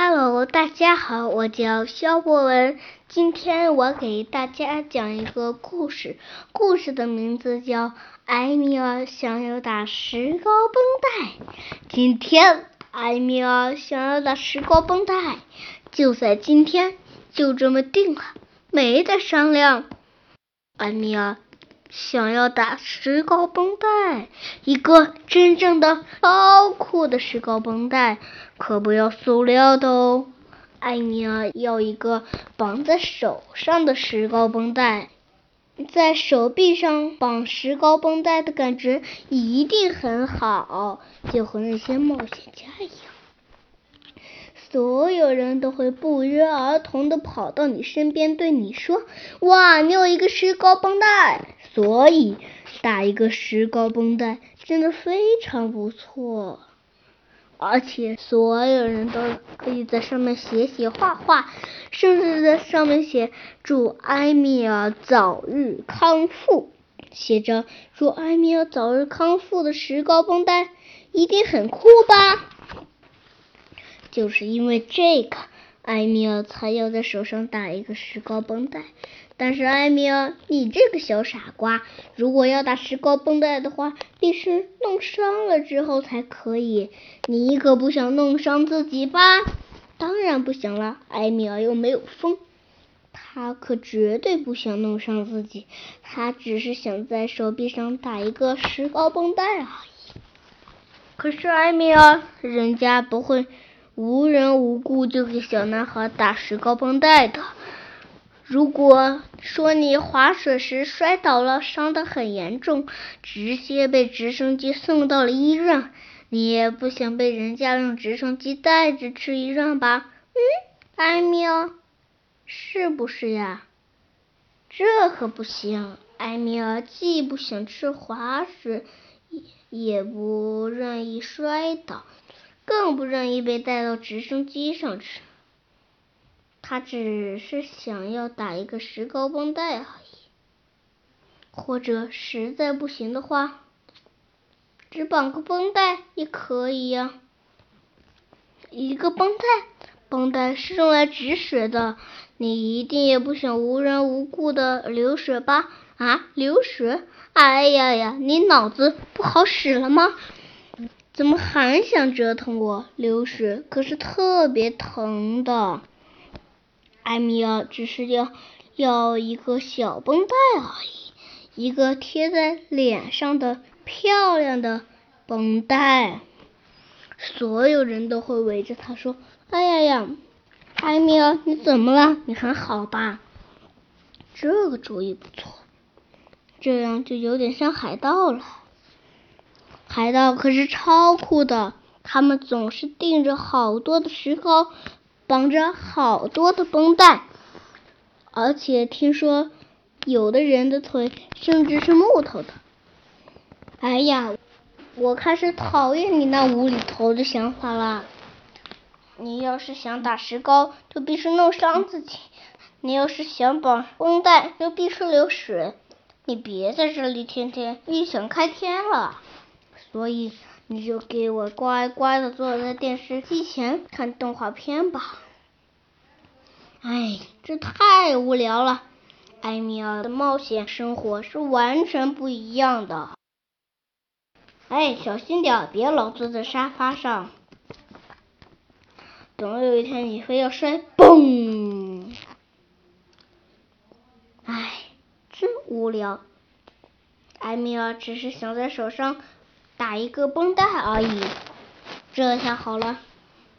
Hello，大家好，我叫肖博文。今天我给大家讲一个故事，故事的名字叫《艾米尔想要打石膏绷带》。今天，艾米尔想要打石膏绷带，就在今天，就这么定了，没得商量。艾米尔。想要打石膏绷带，一个真正的超酷的石膏绷带，可不要塑料的哦。艾米尔要一个绑在手上的石膏绷带，在手臂上绑石膏绷带的感觉一定很好，就和那些冒险家一样。所有人都会不约而同的跑到你身边，对你说：“哇，你有一个石膏绷带。”所以打一个石膏绷带真的非常不错，而且所有人都可以在上面写写画画，甚至在上面写“祝埃米尔早日康复”。写着“祝埃米尔早日康复”的石膏绷带一定很酷吧？就是因为这个，艾米尔才要在手上打一个石膏绷带。但是艾米尔，你这个小傻瓜，如果要打石膏绷带的话，必须弄伤了之后才可以。你可不想弄伤自己吧？当然不想了。艾米尔又没有疯，他可绝对不想弄伤自己，他只是想在手臂上打一个石膏绷带而已。可是艾米尔，人家不会。无缘无故就给小男孩打石膏绷带的。如果说你滑水时摔倒了，伤得很严重，直接被直升机送到了医院，你也不想被人家用直升机带着去医院吧？嗯，艾米尔，是不是呀？这可不行，艾米尔既不想去滑水，也也不愿意摔倒。更不愿意被带到直升机上去，他只是想要打一个石膏绷带而已，或者实在不行的话，只绑个绷带也可以呀。一个绷带，绷带是用来止血的，你一定也不想无缘无故的流血吧？啊，流血？哎呀呀，你脑子不好使了吗？怎么还想折腾我？流血可是特别疼的。艾米尔只是要要一个小绷带而已，一个贴在脸上的漂亮的绷带。所有人都会围着他说：“哎呀呀，艾米尔，你怎么了？你还好吧？”这个主意不错，这样就有点像海盗了。海盗可是超酷的，他们总是钉着好多的石膏，绑着好多的绷带，而且听说有的人的腿甚至是木头的。哎呀，我开始讨厌你那无厘头的想法了。你要是想打石膏，就必须弄伤自己；你要是想绑绷带，就必须流血。你别在这里天天异想开天了。所以你就给我乖乖的坐在电视机前看动画片吧。哎，这太无聊了。艾米尔的冒险生活是完全不一样的。哎，小心点，别老坐在沙发上。总有一天你非要摔，嘣！哎，真无聊。艾米尔只是想在手上。打一个绷带而已，这下好了，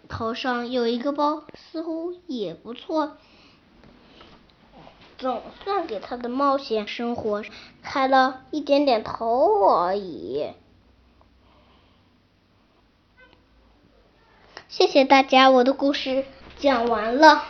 头上有一个包，似乎也不错，总算给他的冒险生活开了一点点头而已。谢谢大家，我的故事讲完了。